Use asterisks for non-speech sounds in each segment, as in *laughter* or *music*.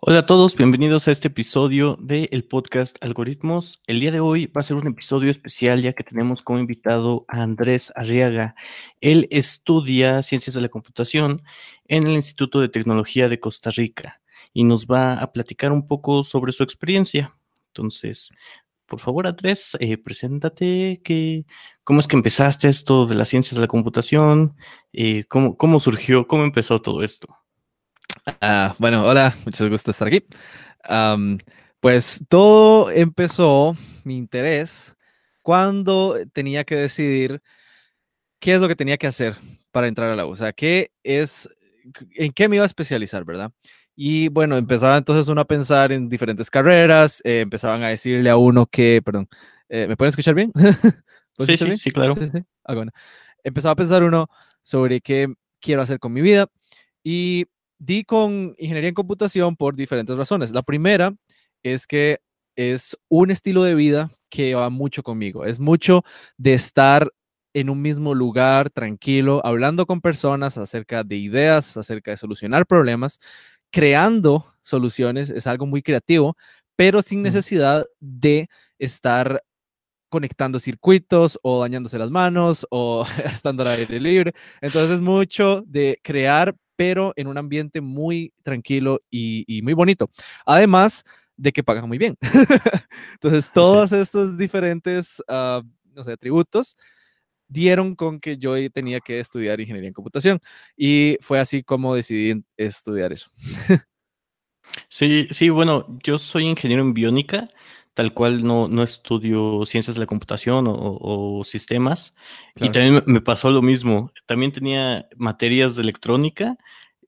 Hola a todos, bienvenidos a este episodio del podcast Algoritmos. El día de hoy va a ser un episodio especial ya que tenemos como invitado a Andrés Arriaga. Él estudia ciencias de la computación en el Instituto de Tecnología de Costa Rica y nos va a platicar un poco sobre su experiencia. Entonces, por favor, Andrés, eh, preséntate, que, ¿cómo es que empezaste esto de las ciencias de la computación? Eh, ¿cómo, ¿Cómo surgió? ¿Cómo empezó todo esto? Ah, bueno, hola, mucho gusto estar aquí. pues todo empezó, mi interés, cuando tenía que decidir qué es lo que tenía que hacer para entrar a la U. O sea, qué es, en qué me iba a especializar, ¿verdad? Y bueno, empezaba entonces uno a pensar en diferentes carreras, eh, empezaban a decirle a uno que, perdón, eh, ¿me pueden escuchar bien? *laughs* Sí, sí, sí, claro. Ah, bueno. Empezaba a pensar uno sobre qué quiero hacer con mi vida y di con ingeniería en computación por diferentes razones. La primera es que es un estilo de vida que va mucho conmigo. Es mucho de estar en un mismo lugar, tranquilo, hablando con personas acerca de ideas, acerca de solucionar problemas, creando soluciones. Es algo muy creativo, pero sin necesidad de estar conectando circuitos o dañándose las manos o *laughs* estando al aire libre. Entonces es mucho de crear pero en un ambiente muy tranquilo y, muy bonito. Además de que pagan muy bien. *laughs* Entonces, todos estos diferentes, uh, no sé, atributos dieron con que yo tenía que estudiar ingeniería en computación y fue así como decidí estudiar eso. *laughs* Sí, sí, bueno, yo soy ingeniero en biónica, tal cual no, no estudio ciencias de la computación o, sistemas. Y también me pasó lo mismo. También tenía materias de electrónica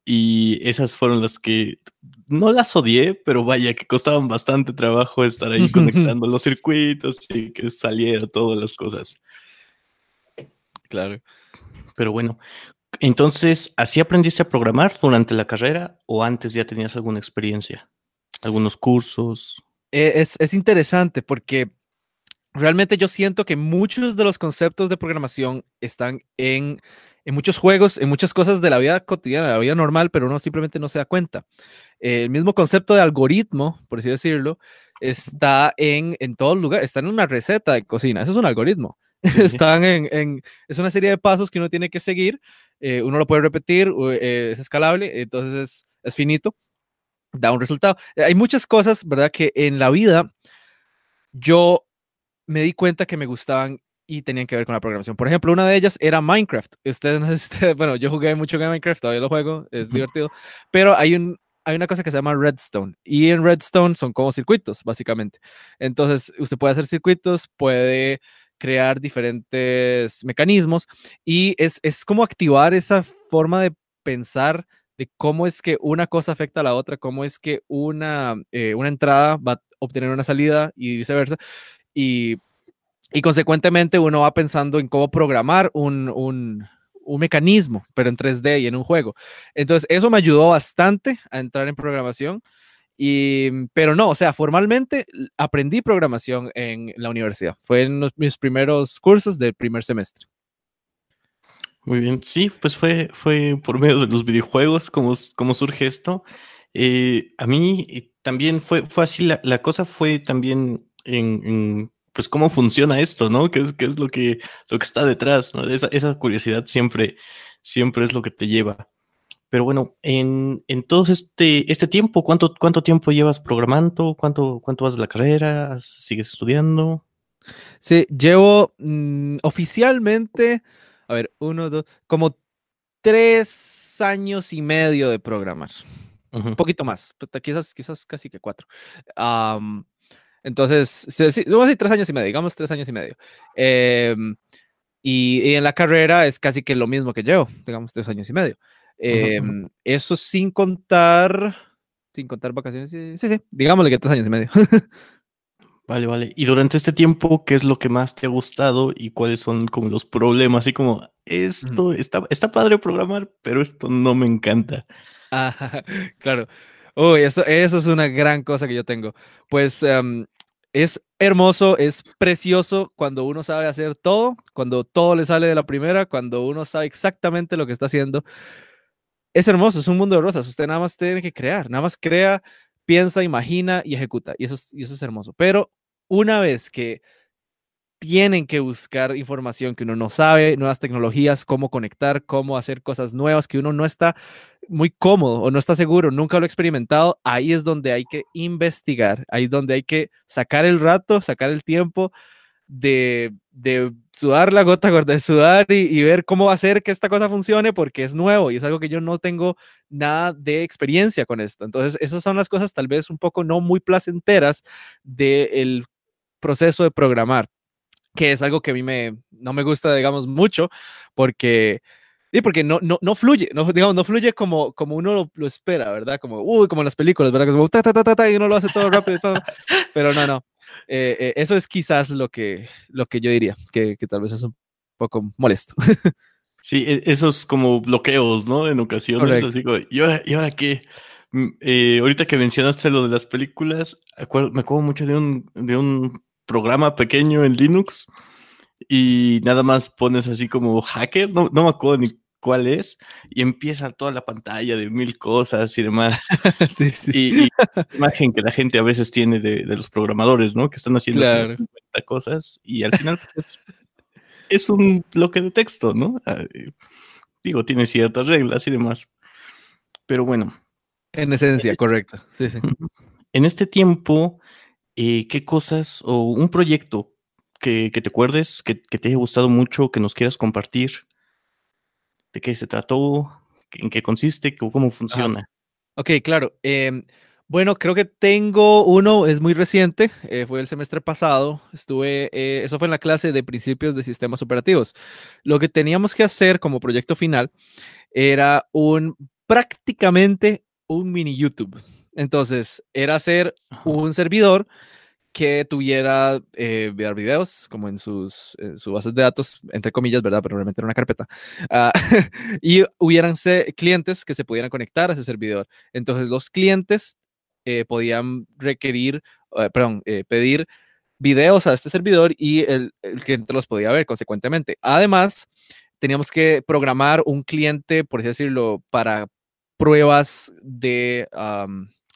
y esas fueron las que no las odié, pero vaya que costaban bastante trabajo estar ahí *laughs* conectando los circuitos y que saliera todas las cosas. Claro. Pero bueno, entonces, ¿así aprendiste a programar durante la carrera o antes ya tenías alguna experiencia? ¿Algunos cursos? Eh, es, es, interesante porque realmente yo siento que muchos de los conceptos de programación están en, en, muchos juegos, en muchas cosas de la vida cotidiana, de la vida normal, pero uno simplemente no se da cuenta. el mismo concepto de algoritmo, por así decirlo, está en, en todo lugar, está en una receta de cocina, eso es un algoritmo. *laughs* Están en, en, es una serie de pasos que uno tiene que seguir, eh, uno lo puede repetir, eh, es escalable, entonces es, es finito da un resultado. Hay muchas cosas, ¿verdad? Que en la vida yo me di cuenta que me gustaban y tenían que ver con la programación. Por ejemplo, una de ellas era Minecraft. Ustedes, *laughs* bueno, yo jugué mucho en Minecraft, todavía lo juego, es divertido, pero hay un hay una cosa que se llama Redstone y en Redstone son como circuitos, básicamente. Entonces, usted puede hacer circuitos, puede crear diferentes mecanismos y es, es como activar esa forma de pensar de cómo es que una cosa afecta a la otra, cómo es que una, eh, una entrada va a obtener una salida y viceversa. Y, y consecuentemente uno va pensando en cómo programar un, un, un, mecanismo, pero en 3D y en un juego. Entonces, eso me ayudó bastante a entrar en programación. Y, pero no, o sea, formalmente aprendí programación en la universidad. Fue en mis primeros cursos del primer semestre. Muy bien, sí, pues fue, fue por medio de los videojuegos como, como surge esto. Eh, a mí eh, también fue, fue así, la, la cosa fue también en, pues cómo funciona esto, ¿no? ¿Qué es, qué es lo, que, lo que está detrás? ¿no? Esa, esa, curiosidad siempre, siempre es lo que te lleva. Pero bueno, en, en todo este, este tiempo, ¿cuánto, ¿cuánto tiempo llevas programando? ¿Cuánto, cuánto vas de la carrera? ¿Sigues estudiando? Sí, llevo mm, oficialmente a ver, uno, dos, como tres años y medio de programar. Un poquito más, quizás, quizás casi que cuatro. Entonces, sí, vamos a decir tres años y medio, digamos tres años y medio. Em, y, en la carrera es casi que lo mismo que yo, digamos tres años y medio. Em, eso sin contar, sin contar vacaciones, sí, sí, digámosle que tres años y medio. *laughs* Vale, vale. Y durante este tiempo, ¿qué es lo que más te ha gustado y cuáles son como los problemas? Así como, esto está, está padre programar, pero esto no me encanta. Ah, *laughs* claro. Uy, eso, eso es una gran cosa que yo tengo. Pues em, es hermoso, es precioso cuando uno sabe hacer todo, cuando todo le sale de la primera, cuando uno sabe exactamente lo que está haciendo. es hermoso, es un mundo de rosas. Usted nada más tiene que crear, nada más crea, piensa, imagina y ejecuta. Y eso es, y eso es hermoso. Pero una vez que tienen que buscar información que uno no sabe, nuevas tecnologías, cómo conectar, cómo hacer cosas nuevas que uno no está muy cómodo o no está seguro, nunca lo ha experimentado, ahí es donde hay que investigar, ahí es donde hay que sacar el rato, sacar el tiempo de, de sudar la gota gorda, de sudar y, ver cómo va a hacer que esta cosa funcione porque es nuevo y es algo que yo no tengo nada de experiencia con esto. Entonces, esas son las cosas tal vez un poco no muy placenteras del proceso de programar que es algo que a mí me, no me gusta, digamos, mucho, porque, y porque no, no, no fluye, no, digamos, no fluye como, como uno lo, espera, ¿verdad? Como, uy, como en las películas, ¿verdad? Como, ta, ta, ta, ta, y uno lo hace todo rápido, todo, *laughs* pero no, no. Eh, eh, eso es quizás lo que, lo que yo diría, que, que tal vez es un poco molesto. *laughs* Sí, e, esos como bloqueos, ¿no? En ocasiones, así como, ¿y ahora, ¿y ahora qué? Mm, eh, ahorita que mencionaste lo de las películas, me acuerdo mucho de un, de un programa pequeño en Linux y nada más pones así como hacker, no, no me acuerdo ni cuál es, y empieza toda la pantalla de mil cosas y demás. *laughs* sí, sí. Y, imagen que la gente a veces tiene de, los programadores, ¿no? Que están haciendo 50 cosas y al final pues, es un bloque de texto, ¿no? Ah, eh, digo, tiene ciertas reglas y demás. Pero bueno. En esencia, correcto. Sí, sí. En este tiempo, eh, ¿qué cosas o un proyecto que, te acuerdes, que, te haya gustado mucho, que nos quieras compartir? ¿De qué se trató? ¿En qué consiste? ¿Cómo funciona? Ok, claro. Em, bueno, creo que tengo uno, es muy reciente, eh, fue el semestre pasado, estuve, eh, eso fue en la clase de principios de sistemas operativos. Lo que teníamos que hacer como proyecto final era un prácticamente un mini YouTube. Entonces, era hacer un servidor que tuviera eh, videos como en sus su bases de datos, entre comillas, ¿verdad? Pero realmente era una carpeta. Ah, *laughs* y hubieran clientes que se pudieran conectar a ese servidor. Entonces, los clientes eh, podían requerir, eh, perdón, eh, pedir videos a este servidor y el, el cliente los podía ver consecuentemente. Además, teníamos que programar un cliente, por así decirlo, para pruebas de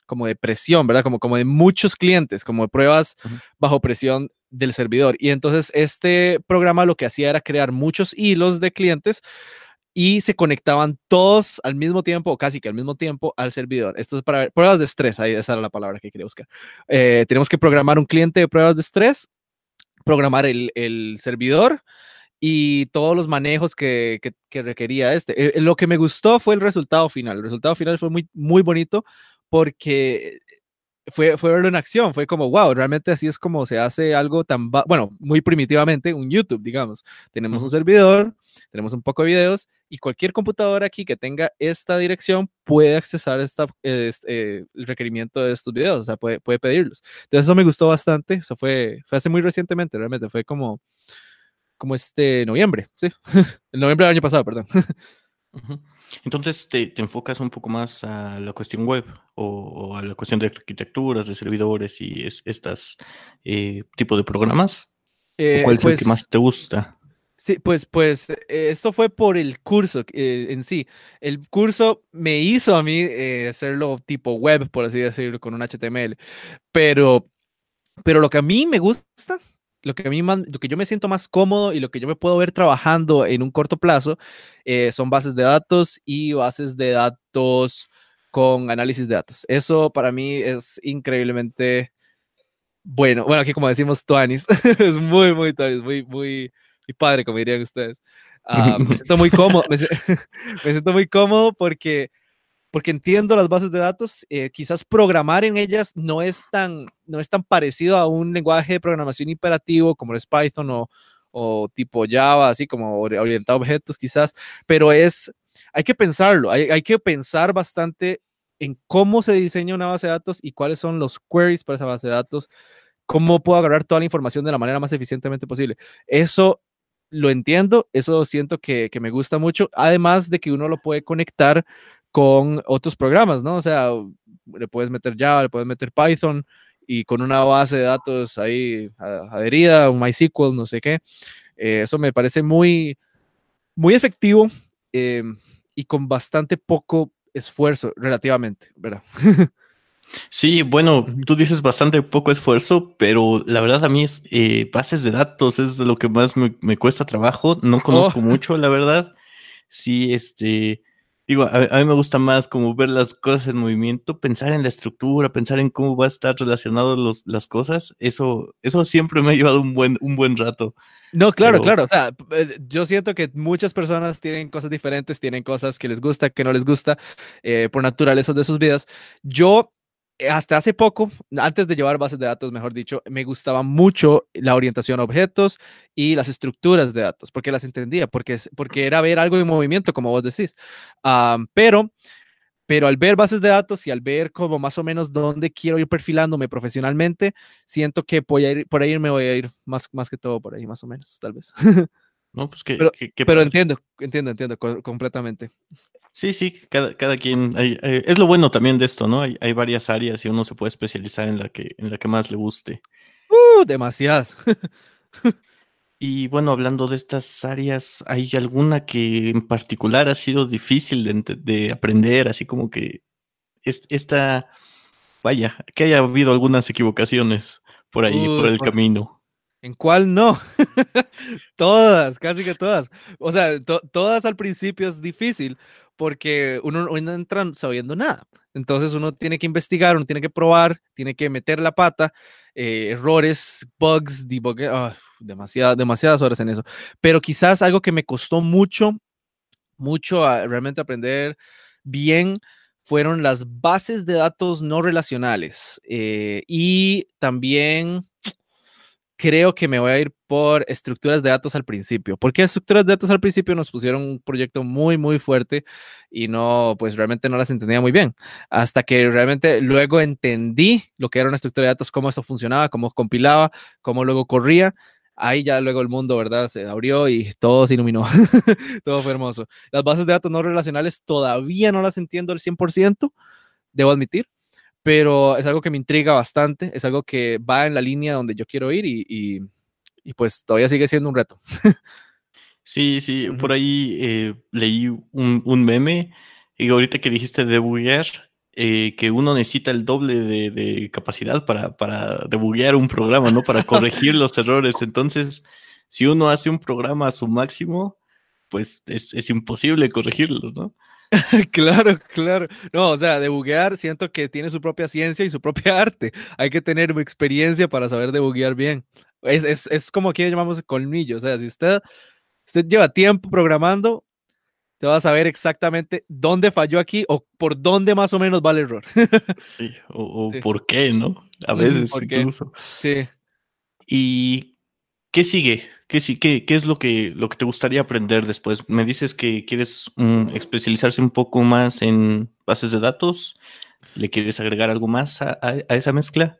como de presión, ¿verdad? Como, como de muchos clientes, como de pruebas bajo presión del servidor. Y entonces este programa lo que hacía era crear muchos hilos de clientes y se conectaban todos al mismo tiempo, o casi que al mismo tiempo, al servidor. Esto es para pruebas de estrés, ahí esa era la palabra que quería buscar. Eh, tenemos que programar un cliente de pruebas de estrés, programar el, el servidor y todos los manejos que, que, requería este. Eh, lo que me gustó fue el resultado final. El resultado final fue muy, muy bonito porque fue, fue verlo en acción, fue como, wow, realmente así es como se hace algo tan, bueno, muy primitivamente, un YouTube, digamos. Tenemos un servidor, tenemos un poco de videos y cualquier computadora aquí que tenga esta dirección puede accesar esta, este, el requerimiento de estos videos, o sea, puede, puede pedirlos. Entonces eso me gustó bastante, eso fue, fue hace muy recientemente, realmente, fue como, como este noviembre, sí, *laughs* el noviembre del año pasado, perdón. *laughs* Entonces te, enfocas un poco más a la cuestión web o, a la cuestión de arquitecturas, de servidores y es, estas eh, tipo de programas. Eh, ¿Cuál es el que pues más te gusta? Sí, pues, pues eso fue por el curso eh, en sí. El curso me hizo a mí hacerlo tipo web, por así decirlo, con un HTML. Pero, pero lo que a mí me gusta lo que a mí lo que yo me siento más cómodo y lo que yo me puedo ver trabajando en un corto plazo eh, son bases de datos y bases de datos con análisis de datos. Eso para mí es increíblemente bueno. Bueno, aquí como decimos Tuanis, *laughs* es muy, muy Tuanis, muy, muy, muy padre, como dirían ustedes. Ah, me siento muy cómodo, me, *laughs* me siento muy cómodo porque porque entiendo las bases de datos, eh, quizás programar en ellas no es, tan, no es tan parecido a un lenguaje de programación imperativo como es Python o, o tipo Java, así como orientado a objetos quizás, pero es, hay que pensarlo, hay, hay, que pensar bastante en cómo se diseña una base de datos y cuáles son los queries para esa base de datos, cómo puedo agarrar toda la información de la manera más eficientemente posible. Eso lo entiendo, eso siento que, que me gusta mucho, además de que uno lo puede conectar con otros programas, ¿no? O sea, le puedes meter Java, le puedes meter Python y con una base de datos ahí adherida, un MySQL, no sé qué. Eh, eso me parece muy, muy efectivo. Eh, y con bastante poco esfuerzo relativamente, ¿verdad? Sí, bueno, tú dices bastante poco esfuerzo, pero la verdad a mí es eh, bases de datos es lo que más me, cuesta trabajo. No conozco oh. mucho, la verdad. Sí, este, digo, a, mí me gusta más como ver las cosas en movimiento, pensar en la estructura, pensar en cómo va a estar relacionado los, las cosas. Eso, eso siempre me ha llevado un buen, un buen rato. No, claro, claro. O sea, eh, yo siento que muchas personas tienen cosas diferentes, tienen cosas que les gusta, que no les gusta, eh, por naturaleza de sus vidas. Yo hasta hace poco, antes de llevar bases de datos, mejor dicho, me gustaba mucho la orientación a objetos y las estructuras de datos, porque las entendía, porque, porque era ver algo en movimiento, como vos decís. pero, pero al ver bases de datos y al ver como más o menos dónde quiero ir perfilándome profesionalmente, siento que voy a ir, por ahí me voy a ir más, más que todo por ahí, más o menos, tal vez. *laughs* No, pues que, pero, pero entiendo, entiendo, entiendo completamente. Sí, sí, cada, cada quien. es lo bueno también de esto, ¿no? Hay, hay, varias áreas y uno se puede especializar en la que, en la que más le guste. Uh, demasiadas. *laughs* y bueno, hablando de estas áreas, ¿hay alguna que en particular ha sido difícil de, de aprender? Así como que esta, vaya, que haya habido algunas equivocaciones por ahí, por el camino. ¿En cuál no? *laughs* todas, casi que todas. O sea, todas al principio es difícil, porque uno, no entra sabiendo nada. Entonces uno tiene que investigar, uno tiene que probar, tiene que meter la pata, eh, errores, bugs, debug, ah, demasiadas horas en eso. Pero quizás algo que me costó mucho, mucho realmente aprender bien fueron las bases de datos no relacionales eh, y también creo que me voy a ir por estructuras de datos al principio. porque estructuras de datos al principio? Nos pusieron un proyecto muy, muy fuerte y no, pues realmente no las entendía muy bien. Hasta que realmente luego entendí lo que era una estructura de datos, cómo eso funcionaba, cómo compilaba, cómo luego corría. Ahí ya luego el mundo, ¿verdad? Se abrió y todo se iluminó. *laughs* todo fue hermoso. Las bases de datos no relacionales todavía no las entiendo al 100%, debo admitir pero es algo que me intriga bastante, es algo que va en la línea donde yo quiero ir y, y, pues todavía sigue siendo un reto. Sí, sí, por ahí eh, leí un, un, meme y ahorita que dijiste debuguear, eh, que uno necesita el doble de, de, capacidad para, para debuguear un programa, ¿no? Para corregir *laughs* los errores. Entonces, si uno hace un programa a su máximo, pues es, es imposible corregirlo, ¿no? *laughs* claro, claro. No, o sea, debuguear siento que tiene su propia ciencia y su propia *laughs* arte. Hay que tener experiencia para saber debuguear bien. Es, es, es como aquí llamamos colmillo. O sea, si usted, usted lleva tiempo programando, te va a saber exactamente dónde falló aquí o por dónde más o menos va el error. *laughs* sí, o, por qué, ¿no? A veces incluso. Sí. ¿Y qué sigue? ¿Qué, qué, qué es lo que, lo que te gustaría aprender después? Me dices que quieres mm, especializarse un poco más en bases de datos. ¿Le quieres agregar algo más a esa mezcla?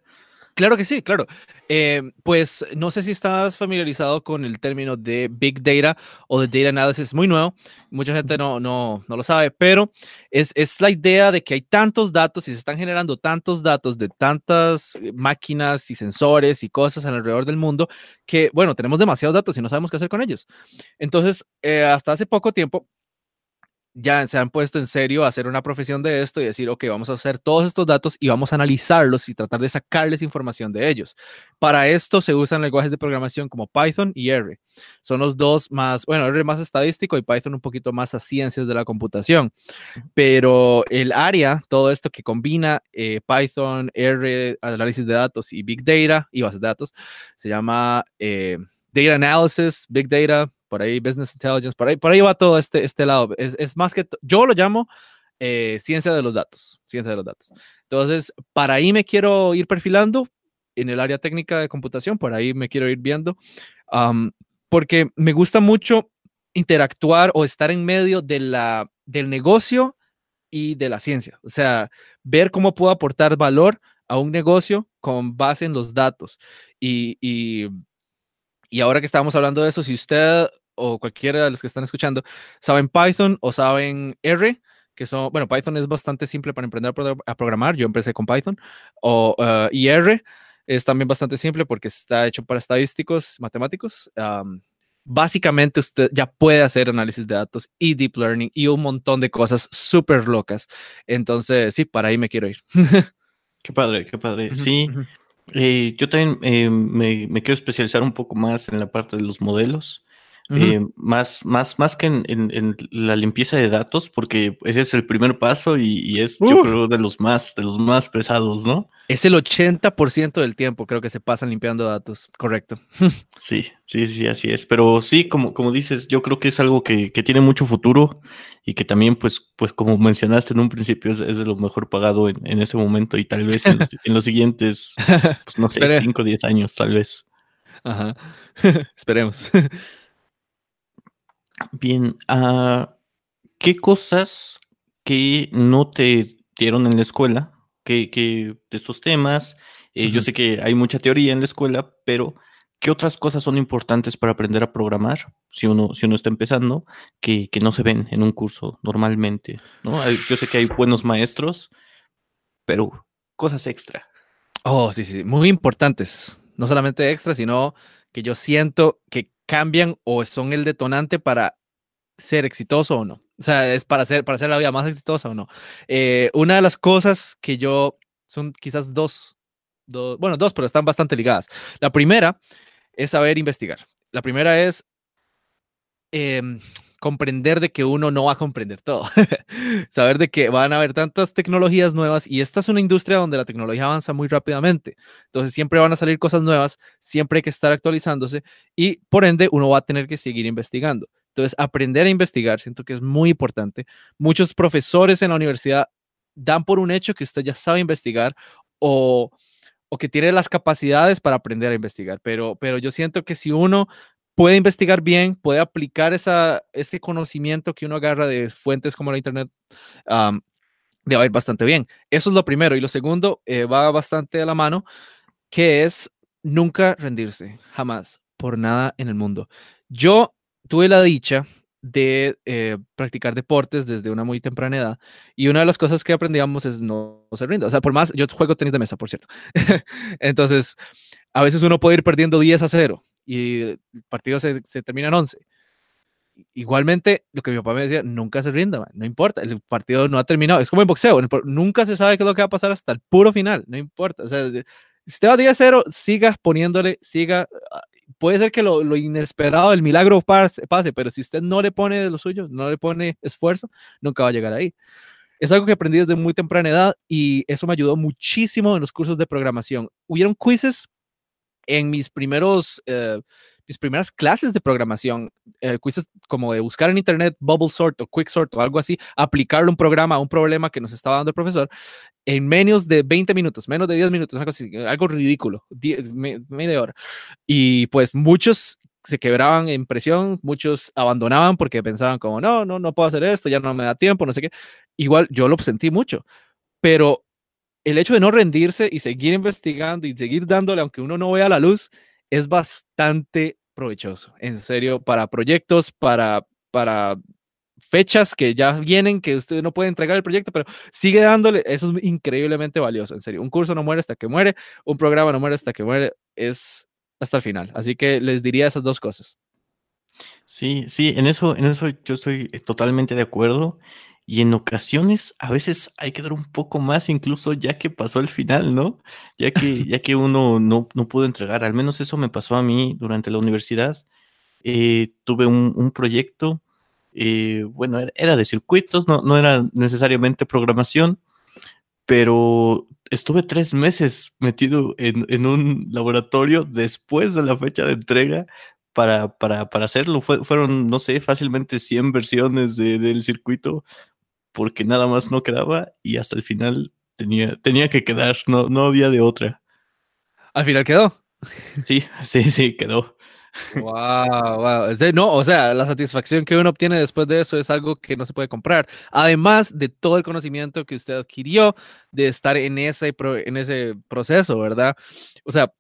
Claro que sí, claro. Eh, pues no sé si estás familiarizado con el término de Big Data o de Data Analysis, muy nuevo. Mucha gente no, no, no lo sabe, pero es, es la idea de que hay tantos datos y se están generando tantos datos de tantas máquinas y sensores y cosas alrededor del mundo que, bueno, tenemos demasiados datos y no sabemos qué hacer con ellos. Entonces, eh, hasta hace poco tiempo ya se han puesto en serio a hacer una profesión de esto y decir, ok, vamos a hacer todos estos datos y vamos a analizarlos y tratar de sacarles información de ellos. Para esto se usan lenguajes de programación como Python y R. Son los dos más, bueno, R más estadístico y Python un poquito más a ciencias de la computación. Pero el área, todo esto que combina eh, Python, R, análisis de datos y Big Data y bases de datos, se llama eh, Data Analysis, Big Data, por ahí Business Intelligence, por ahí, por ahí va todo este, este lado. Es, es más que, yo lo llamo eh, ciencia de los datos, ciencia de los datos. Entonces, para ahí me quiero ir perfilando en el área técnica de computación, por ahí me quiero ir viendo, porque me gusta mucho interactuar o estar en medio de la, del negocio y de la ciencia. O sea, ver cómo puedo aportar valor a un negocio con base en los datos. Y, y y ahora que estamos hablando de eso, si usted o cualquiera de los que están escuchando saben Python o saben R, que son, bueno, Python es bastante simple para emprender a programar, yo empecé con Python, o, uh, y R es también bastante simple porque está hecho para estadísticos, matemáticos, básicamente usted ya puede hacer análisis de datos y deep learning y un montón de cosas súper locas. Entonces, sí, para ahí me quiero ir. *laughs* qué padre, qué padre. sí, eh, yo también eh, me, me, quiero especializar un poco más en la parte de los modelos. Eh, más, más, más que en, la limpieza de datos, porque ese es el primer paso y, es, yo creo, de los más, de los más pesados, ¿no? Es el 80% del tiempo, creo que se pasan limpiando datos, correcto. *laughs* Sí, sí, sí, así es. Pero sí, como, como dices, yo creo que es algo que, tiene mucho futuro y que también, pues, pues como mencionaste en un principio, es, de lo mejor pagado en, ese momento y tal vez en los, *laughs* siguientes, pues no sé, 5 o 10 años, tal vez. Ajá, *laughs* esperemos. Bien, ah, ¿qué cosas que no te dieron en la escuela, que, de estos temas, eh, yo sé que hay mucha teoría en la escuela, pero ¿qué otras cosas son importantes para aprender a programar si uno, si uno está empezando que, no se ven en un curso normalmente? ¿no? yo sé que hay buenos maestros, pero cosas extra. Oh, sí, sí, muy importantes. No solamente extra, sino que yo siento que cambian o son el detonante para ser exitoso o no. O sea, es para hacer, para hacer la vida más exitosa o no. Eh, una de las cosas que yo, son quizás dos, dos, bueno, dos, pero están bastante ligadas. La primera es saber investigar. La primera es em, comprender de que uno no va a comprender todo. *laughs* Saber de que van a haber tantas tecnologías nuevas y esta es una industria donde la tecnología avanza muy rápidamente. Entonces siempre van a salir cosas nuevas, siempre hay que estar actualizándose y por ende uno va a tener que seguir investigando. Entonces aprender a investigar siento que es muy importante. Muchos profesores en la universidad dan por un hecho que usted ya sabe investigar o o que tiene las capacidades para aprender a investigar, pero, pero yo siento que si uno puede investigar bien, puede aplicar esa, ese conocimiento que uno agarra de fuentes como la Internet, um, le ir bastante bien. Eso es lo primero. Y lo segundo eh, va bastante a la mano, que es nunca rendirse, jamás, por nada en el mundo. Yo tuve la dicha de eh, practicar deportes desde una muy temprana edad y una de las cosas que aprendíamos es no, no se rinda. O sea, por más, yo juego tenis de mesa, por cierto. *laughs* Entonces, a veces uno puede ir perdiendo 10 a 0 y el partido se, se termina en 11. Igualmente, lo que mi papá me decía, nunca se rinda, no importa, el partido no ha terminado. Es como en boxeo, nunca se sabe qué es lo que va a pasar hasta el puro final, no importa. O sea, si usted va a 10-0, siga poniéndole, siga. Puede ser que lo, inesperado, el milagro pase, pase, pero si usted no le pone de lo suyo, no le pone esfuerzo, nunca va a llegar ahí. Es algo que aprendí desde muy temprana edad y eso me ayudó muchísimo en los cursos de programación. Hubieron quizzes en mis primeros, eh, mis primeras clases de programación, eh, como de buscar en internet bubble sort o quick sort o algo así, aplicarle un programa a un problema que nos estaba dando el profesor en menos de 20 minutos, menos de 10 minutos, algo ridículo, media hora. Y pues muchos se quebraban en presión, muchos abandonaban porque pensaban como, no, no, no puedo hacer esto, ya no me da tiempo, no sé qué. Igual yo lo sentí mucho, pero el hecho de no rendirse y seguir investigando y seguir dándole, aunque uno no vea la luz, es bastante provechoso. En serio, para proyectos, para, para fechas que ya vienen, que usted no puede entregar el proyecto, pero sigue dándole, eso es increíblemente valioso, en serio. Un curso no muere hasta que muere, un programa no muere hasta que muere, es hasta el final. Así que les diría esas dos cosas. Sí, sí, en eso, en eso yo estoy totalmente de acuerdo. Y en ocasiones a veces hay que dar un poco más, incluso ya que pasó el final, ¿no? Ya que, *laughs* ya que uno no, no pudo entregar. Al menos eso me pasó a mí durante la universidad. Eh, tuve un, proyecto, eh, bueno, era, de circuitos, no, no era necesariamente programación, pero estuve tres meses metido en, un laboratorio después de la fecha de entrega para, para, para hacerlo. fueron, no sé, fácilmente 100 versiones del circuito porque nada más no quedaba y hasta el final tenía, tenía que quedar, no, no había de otra. ¿Al final quedó? Sí, *laughs* sí, sí, quedó. Wow, wow. No, o sea, la satisfacción que uno obtiene después de eso es algo que no se puede comprar. Además de todo el conocimiento que usted adquirió de estar en ese, en ese proceso, ¿verdad? O sea,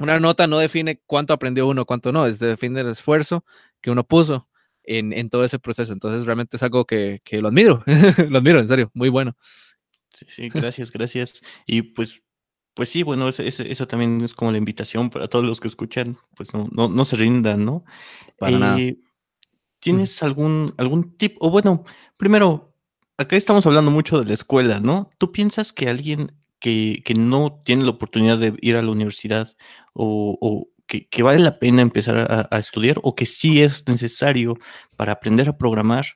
una nota no define cuánto aprendió uno, cuánto no, es define el esfuerzo que uno puso en, todo ese proceso. Entonces, realmente es algo que, lo admiro, *laughs* lo admiro, en serio, muy bueno. Sí, sí, gracias, gracias. Y pues Pues sí, bueno, eso, eso, también es como la invitación para todos los que escuchan, pues no, no, no se rindan, ¿no? Para nada. Eh, ¿Tienes algún, algún tip? O bueno, primero, acá estamos hablando mucho de la escuela, ¿no? ¿Tú piensas que alguien que, que no tiene la oportunidad de ir a la universidad o, o que, vale la pena empezar a, estudiar o que sí es necesario para aprender a programar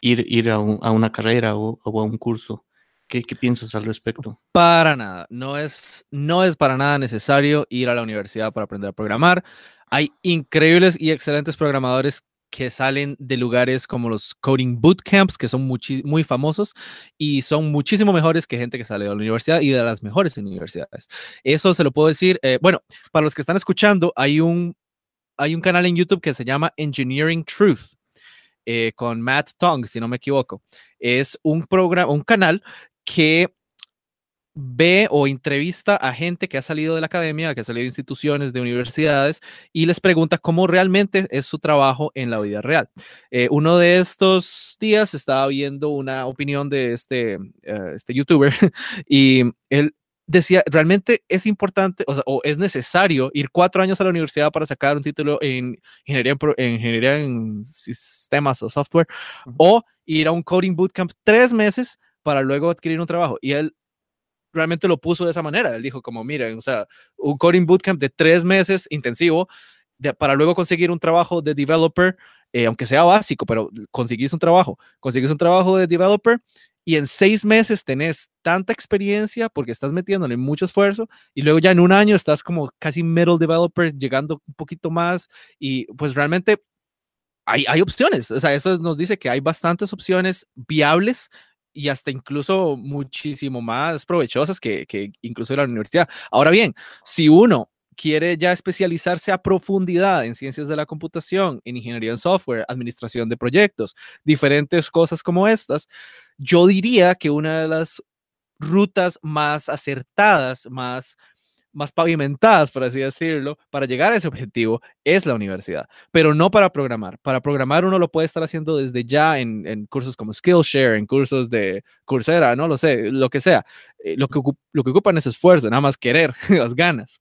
ir, ir a, a una carrera o, o, a un curso? ¿Qué, ¿Qué, piensas al respecto? Para nada, no es, no es para nada necesario ir a la universidad para aprender a programar. Hay increíbles y excelentes programadores que salen de lugares como los coding bootcamps, que son muy, famosos y son muchísimo mejores que gente que sale de la universidad y de las mejores universidades. Eso se lo puedo decir. Eh, bueno, para los que están escuchando, hay un, hay un canal en YouTube que se llama Engineering Truth. Eh, con Matt Tong, si no me equivoco. Es un programa, un canal que ve o entrevista a gente que ha salido de la academia, que ha salido de instituciones, de universidades, y les pregunta cómo realmente es su trabajo en la vida real. Eh, uno de estos días estaba viendo una opinión de este, uh, este youtuber *laughs* y él decía, realmente es importante o, sea, o, es necesario ir cuatro años a la universidad para sacar un título en ingeniería en, en, ingeniería en sistemas o software, uh -huh. o ir a un coding bootcamp tres meses para luego adquirir un trabajo. Y él realmente lo puso de esa manera. Él dijo como, miren, o sea, un coding bootcamp de tres meses intensivo para luego conseguir un trabajo de developer, eh, aunque sea básico, pero conseguís un trabajo, conseguís un trabajo de developer y en seis meses tenés tanta experiencia porque estás metiéndole mucho esfuerzo y luego ya en un año estás como casi middle developer, llegando un poquito más y pues realmente hay, hay opciones. O sea, eso nos dice que hay bastantes opciones viables y hasta incluso muchísimo más provechosas que, que incluso la universidad. Ahora bien, si uno quiere ya especializarse a profundidad en ciencias de la computación, en ingeniería en software, administración de proyectos, diferentes cosas como estas, yo diría que una de las rutas más acertadas, más más pavimentadas, por así decirlo, para llegar a ese objetivo es la universidad, pero no para programar. Para programar uno lo puede estar haciendo desde ya en, en cursos como Skillshare, en cursos de Coursera, no lo sé, lo que sea. Eh, lo, que, lo que ocupan es esfuerzo, nada más querer, *laughs* las ganas.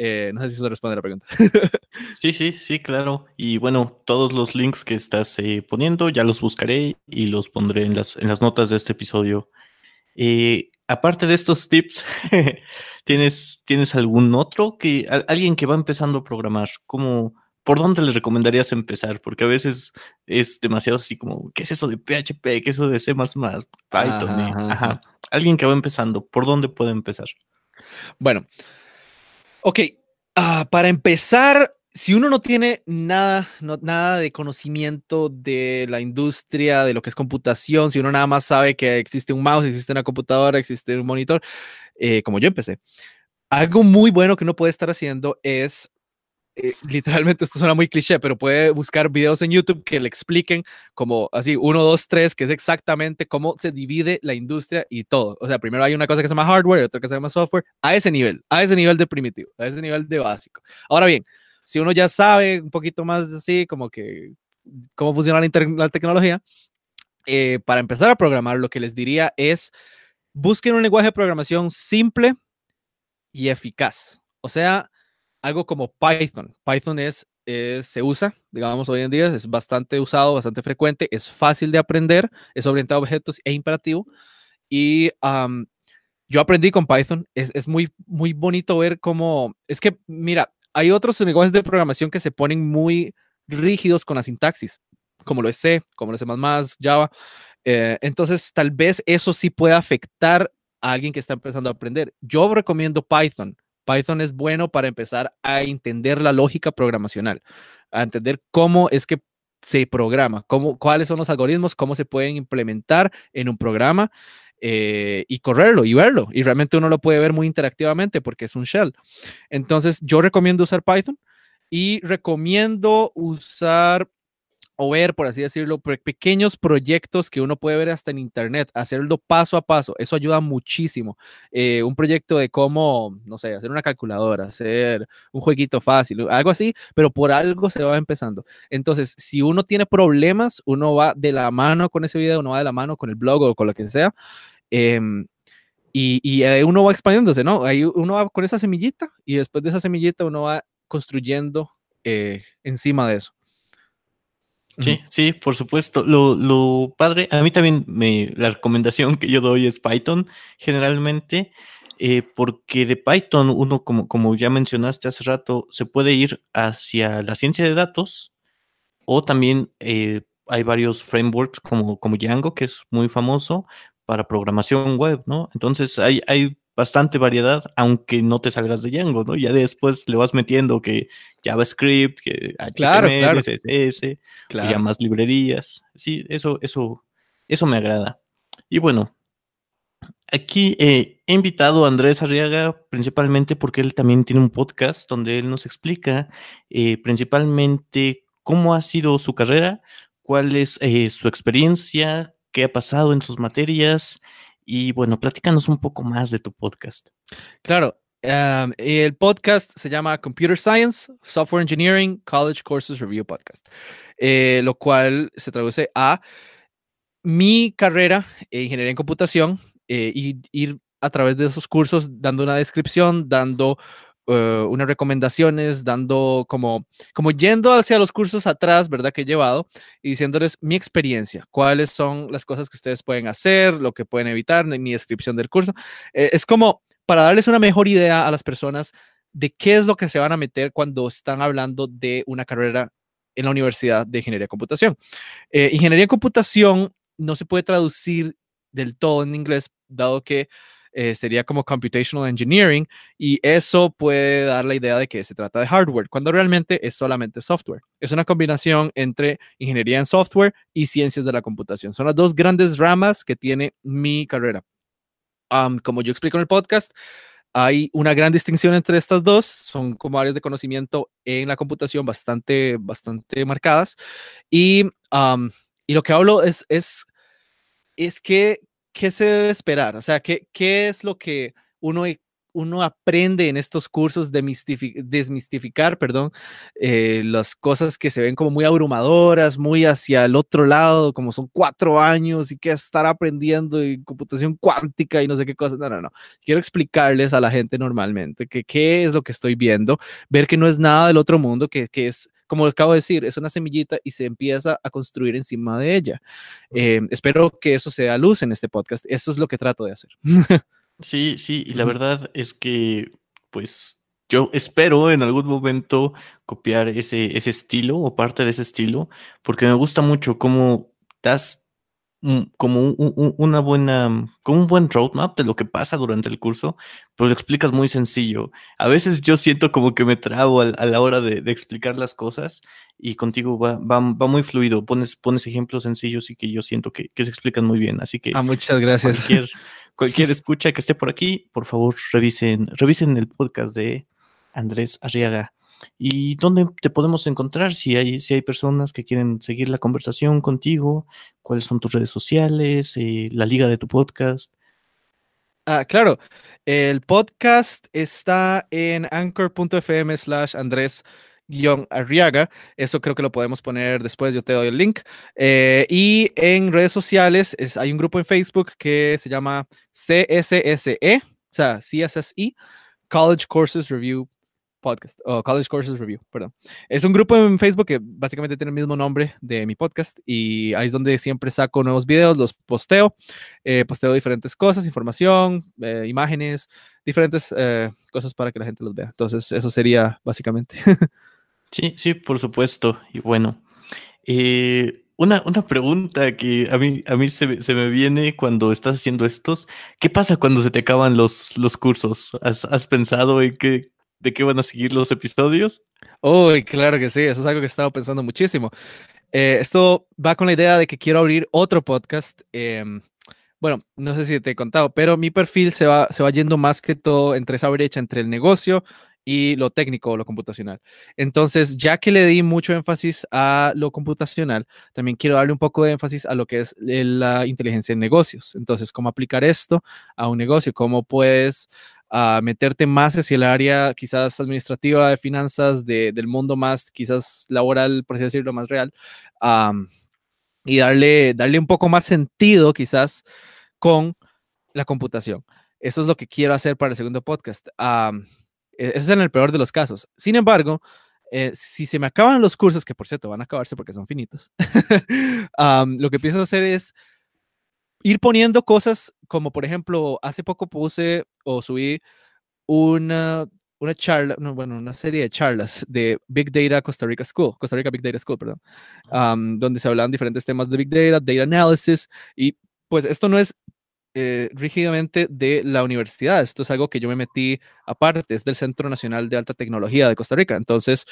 Eh, no sé si eso responde a la pregunta. *laughs* Sí, sí, sí, claro. Y bueno, todos los links que estás eh, poniendo ya los buscaré y los pondré en las, en las notas de este episodio. Eh, aparte de estos tips, *laughs* ¿tienes, ¿tienes algún otro que alguien que va empezando a programar? ¿Cómo, ¿Por dónde le recomendarías empezar? Porque a veces es demasiado así como, ¿qué es eso de PHP? ¿Qué es eso de C++? Python. Ajá, ajá. Ajá. Alguien que va empezando, ¿por dónde puede empezar? Bueno, ok, uh, para empezar, si uno no tiene nada, no, nada de conocimiento de la industria, de lo que es computación, si uno nada más sabe que existe un mouse, existe una computadora, existe un monitor, eh, como yo empecé, algo muy bueno que uno puede estar haciendo es, eh, *laughs* literalmente esto suena muy cliché, pero puede buscar videos en YouTube que le expliquen como así, uno, dos, tres, que es exactamente cómo se divide la industria y todo. O sea, primero hay una cosa que se llama hardware y otra que se llama software, a ese nivel, a ese nivel de primitivo, a ese nivel de básico. Ahora bien, si uno ya sabe un poquito más así, como que cómo funciona la, la tecnología, eh, para empezar a programar, lo que les diría es busquen un lenguaje de programación simple y eficaz. O sea, algo como Python. Python es, es, se usa, digamos, hoy en día, es bastante usado, bastante frecuente, es fácil de aprender, es orientado a objetos e imperativo. Y um, yo aprendí con Python, es, es, muy, muy bonito ver cómo, es que, mira, hay otros lenguajes de programación que se ponen muy rígidos con la sintaxis, como lo es C, como lo es C++, Java. Eh, entonces, tal vez eso sí pueda afectar a alguien que está empezando a aprender. Yo recomiendo Python. Python es bueno para empezar a entender la lógica programacional, a entender cómo es que se programa, cómo, cuáles son los algoritmos, cómo se pueden implementar en un programa eh, y correrlo y verlo. Y realmente uno lo puede ver muy interactivamente porque es un shell. Entonces, yo recomiendo usar Python y recomiendo usar o ver, por así decirlo, pequeños proyectos que uno puede ver hasta en internet, hacerlo paso a paso, eso ayuda muchísimo. Eh, un proyecto de cómo, no sé, hacer una calculadora, hacer un jueguito fácil, algo así, pero por algo se va empezando. Entonces, si uno tiene problemas, uno va de la mano con ese video, uno va de la mano con el blog o con lo que sea. Eh, y, uno va expandiéndose, ¿no? Ahí uno va con esa semillita y después de esa semillita uno va construyendo eh, encima de eso. Sí, sí, por supuesto. Lo, lo, padre, a mí también me, la recomendación que yo doy es Python, generalmente, eh, porque de Python uno, como, como ya mencionaste hace rato, se puede ir hacia la ciencia de datos o también eh, hay varios frameworks como, como Django, que es muy famoso para programación web, ¿no? Entonces hay, hay bastante variedad, aunque no te salgas de Django, ¿no? Ya después le vas metiendo que JavaScript, que HTML, Claro, claro. CSS, Claro. ya más librerías. Sí, eso, eso, eso me agrada. Y bueno, aquí eh, he invitado a Andrés Arriaga principalmente porque él también tiene un podcast donde él nos explica eh, principalmente cómo ha sido su carrera, cuál es eh, su experiencia, qué ha pasado en sus materias. Y bueno, platícanos un poco más de tu podcast. Claro. um, el podcast se llama Computer Science, Software Engineering, College Courses Review Podcast, eh, lo cual se traduce a mi carrera en ingeniería en computación eh, y ir a través de esos cursos dando una descripción, dando uh, unas recomendaciones, dando como, como yendo hacia los cursos atrás, ¿verdad? Que he llevado y diciéndoles mi experiencia, cuáles son las cosas que ustedes pueden hacer, lo que pueden evitar, mi descripción del curso. Eh, es como para darles una mejor idea a las personas de qué es lo que se van a meter cuando están hablando de una carrera en la Universidad de Ingeniería de Computación. Eh, ingeniería en Computación no se puede traducir del todo en inglés, dado que eh, sería como computational engineering y eso puede dar la idea de que se trata de hardware, cuando realmente es solamente software. Es una combinación entre ingeniería en software y ciencias de la computación. Son las dos grandes ramas que tiene mi carrera. Como yo explico en el podcast, hay una gran distinción entre estas dos, son como áreas de conocimiento en la computación bastante, bastante marcadas. Y, y lo que hablo es, es, es que, ¿qué se debe esperar? O sea, ¿qué, qué es lo que uno, uno aprende en estos cursos de desmistificar, perdón, eh, las cosas que se ven como muy abrumadoras, muy hacia el otro lado, como son cuatro años y que estar aprendiendo en computación cuántica y no sé qué cosas. No, no, no. Quiero explicarles a la gente normalmente que qué es lo que estoy viendo, ver que no es nada del otro mundo, que, que es como acabo de decir, es una semillita y se empieza a construir encima de ella. Eh, espero que eso sea luz en este podcast. Eso es lo que trato de hacer. *laughs* Sí, sí, y la verdad es que, pues, yo espero en algún momento copiar ese, ese estilo o parte de ese estilo, porque me gusta mucho cómo das como un, un, una buena, como un buen roadmap de lo que pasa durante el curso, pero lo explicas muy sencillo. A veces yo siento como que me trabo a, a la hora de, de, explicar las cosas y contigo va, va, va, muy fluido. Pones, pones ejemplos sencillos y que yo siento que, que se explican muy bien. Así que ah, muchas gracias. Cualquier, cualquier escucha que esté por aquí, por favor, revisen, revisen el podcast de Andrés Arriaga. ¿Y dónde te podemos encontrar? Si hay, si hay personas que quieren seguir la conversación contigo, cuáles son tus redes sociales, eh, la liga de tu podcast. Ah, claro, el podcast está en anchor.fm slash Andrés Arriaga, eso creo que lo podemos poner después, yo te doy el link. Eh, y en redes sociales es, hay un grupo en Facebook que se llama CSSE, o sea, CSSE, College Courses Review podcast, o College Courses Review, perdón. Es un grupo en Facebook que básicamente tiene el mismo nombre de mi podcast y ahí es donde siempre saco nuevos videos, los posteo, eh, posteo diferentes cosas, información, eh, imágenes, diferentes eh, cosas para que la gente los vea. Entonces, eso sería básicamente. *laughs* sí, sí, por supuesto. Y bueno, eh, una, una, pregunta que a mí, a mí se, me viene cuando estás haciendo estos. ¿Qué pasa cuando se te acaban los, los cursos? ¿Has, has pensado en qué, de qué van a seguir los episodios? Uy, claro que sí, eso es algo que he estado pensando muchísimo. Eh, esto va con la idea de que quiero abrir otro podcast. Eh, bueno, no sé si te he contado, pero mi perfil se va, se va yendo más que todo entre esa brecha entre el negocio y lo técnico o lo computacional. Entonces, ya que le di mucho énfasis a lo computacional, también quiero darle un poco de énfasis a lo que es la inteligencia en negocios. Entonces, cómo aplicar esto a un negocio, cómo puedes a meterte más hacia el área quizás administrativa de finanzas, de, del mundo más quizás laboral, por así decirlo, más real, um, y darle, darle un poco más sentido quizás con la computación. eso es lo que quiero hacer para el segundo podcast. Um, es en el peor de los casos. Sin embargo, eh, si se me acaban los cursos, que por cierto van a acabarse porque son finitos, *laughs* lo que pienso hacer es ir poniendo cosas como, por ejemplo, hace poco puse o subí una, una charla, bueno, una serie de charlas de Big Data Costa Rica School, Costa Rica Big Data School, perdón, donde se hablan diferentes temas de Big Data, Data Analysis, y pues esto no es eh, rígidamente de la universidad. Esto es algo que yo me metí aparte, es del Centro Nacional de Alta Tecnología de Costa Rica. Entonces,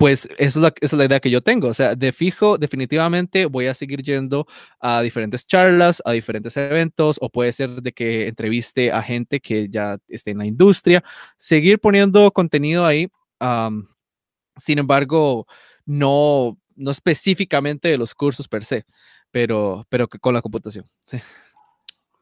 pues esa es, la, esa idea que yo tengo. O sea, de fijo, definitivamente voy a seguir yendo a diferentes charlas, a diferentes eventos, o puede ser de que entreviste a gente que ya esté en la industria, seguir poniendo contenido ahí. sin embargo, no, no específicamente de los cursos per se, pero, pero con la computación. *laughs* Sí.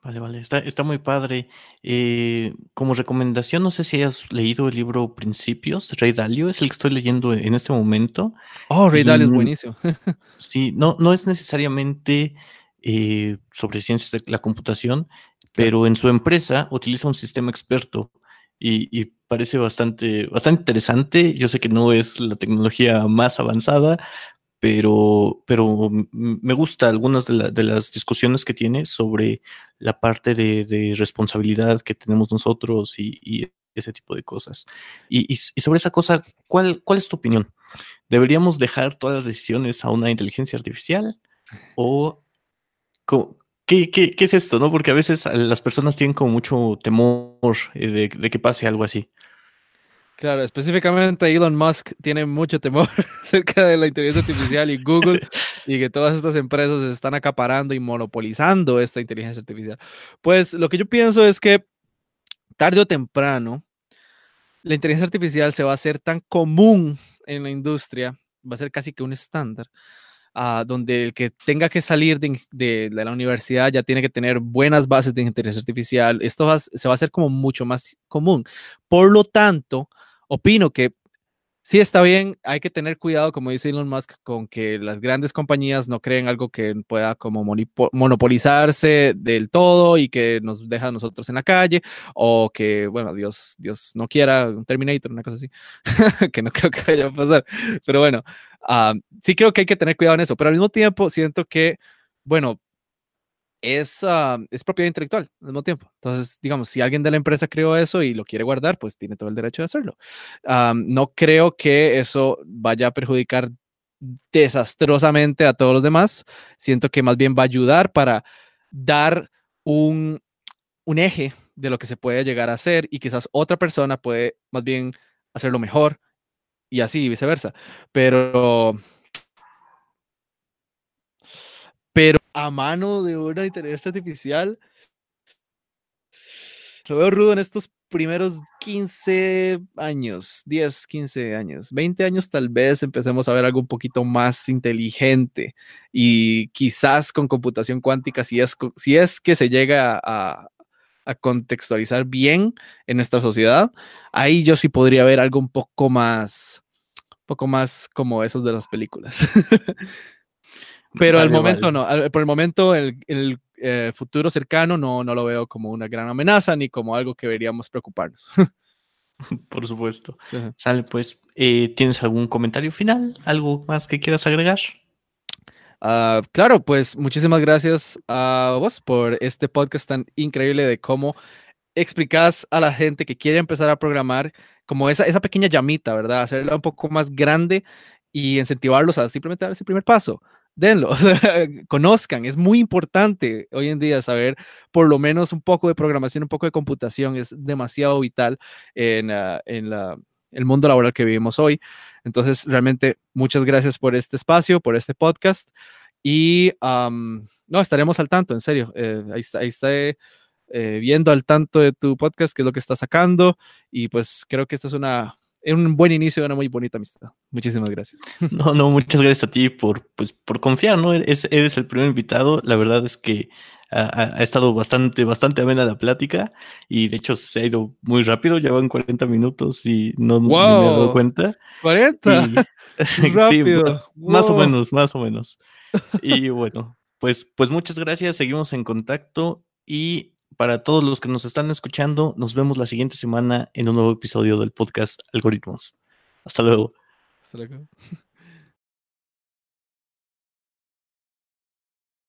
Vale, vale, está, está muy padre. Eh, como recomendación, no sé si hayas leído el libro Principios, Rey Dalio, es el que estoy leyendo en este momento. Oh, Rey Dalio es buenísimo. *laughs* sí, no, no es necesariamente eh, sobre ciencias de la computación, pero en su empresa utiliza un sistema experto y, y, parece bastante, bastante interesante. Yo sé que no es la tecnología más avanzada, pero, pero me gusta algunas de, las discusiones que tiene sobre la parte de, responsabilidad que tenemos nosotros y, ese tipo de cosas. Y, sobre esa cosa, ¿cuál, ¿cuál es tu opinión? ¿Deberíamos dejar todas las decisiones a una inteligencia artificial? ¿O qué, qué, qué es esto? ¿no? Porque a veces las personas tienen como mucho temor eh, de que pase algo así. Claro, específicamente Elon Musk tiene mucho temor *laughs* acerca de la inteligencia artificial y Google y que todas estas empresas se están acaparando y monopolizando esta inteligencia artificial. Pues lo que yo pienso es que tarde o temprano la inteligencia artificial se va a hacer tan común en la industria, va a ser casi que un estándar, uh, donde el que tenga que salir de, de, de, la universidad ya tiene que tener buenas bases de inteligencia artificial. Esto va, se va a hacer como mucho más común. Por lo tanto, opino que sí está bien, hay que tener cuidado, como dice Elon Musk, con que las grandes compañías no creen algo que pueda como monopolizarse del todo y que nos deja a nosotros en la calle, o que, bueno, Dios, Dios no quiera un Terminator, una cosa así, *laughs* que no creo que vaya a pasar. Pero bueno, uh, sí creo que hay que tener cuidado en eso, pero al mismo tiempo siento que, bueno, es, uh, es propiedad intelectual al mismo tiempo. Entonces, digamos, si alguien de la empresa creó eso y lo quiere guardar, pues tiene todo el derecho de hacerlo. Um, no creo que eso vaya a perjudicar desastrosamente a todos los demás. Siento que más bien va a ayudar para dar un, un eje de lo que se puede llegar a hacer y quizás otra persona puede más bien hacerlo mejor y así viceversa. Pero pero a mano de una inteligencia artificial, lo veo rudo en estos primeros 15 años, 10, 15 años, 20 años tal vez empecemos a ver algo un poquito más inteligente y quizás con computación cuántica, si es, si es que se llega a, contextualizar bien en nuestra sociedad, ahí yo sí podría ver algo un poco más, poco más como esos de las películas. *laughs* Pero al momento no, por el momento, el, el eh, futuro cercano no, no lo veo como una gran amenaza ni como algo que deberíamos preocuparnos. *laughs* por supuesto. Sale, pues, eh, ¿tienes algún comentario final? ¿Algo más que quieras agregar? Uh, claro, pues muchísimas gracias a vos por este podcast tan increíble de cómo explicas a la gente que quiere empezar a programar como esa, esa pequeña llamita, ¿verdad? Hacerla un poco más grande y incentivarlos a simplemente dar ese primer paso denlo, *laughs* conozcan, es muy importante hoy en día saber por lo menos un poco de programación, un poco de computación, es demasiado vital en, en el mundo laboral que vivimos hoy. Entonces, realmente, muchas gracias por este espacio, por este podcast y no, estaremos al tanto, en serio, eh, ahí está eh, viendo al tanto de tu podcast, qué es lo que está sacando y pues creo que esta es una un buen inicio de una muy bonita amistad. Muchísimas gracias. *laughs* No, no, muchas gracias a ti por, pues, por confiar, ¿no? Eres, eres el primer invitado. La verdad es que ha, ha, estado bastante, bastante amena la plática y de hecho se ha ido muy rápido. Ya van 40 minutos y no, me he dado cuenta. 40. *laughs* *laughs* rápido. Más o menos, más o menos. Y bueno, pues, pues muchas gracias. Seguimos en contacto y para todos los que nos están escuchando, nos vemos la siguiente semana en un nuevo episodio del podcast Algoritmos. Hasta luego. Hasta luego. *laughs*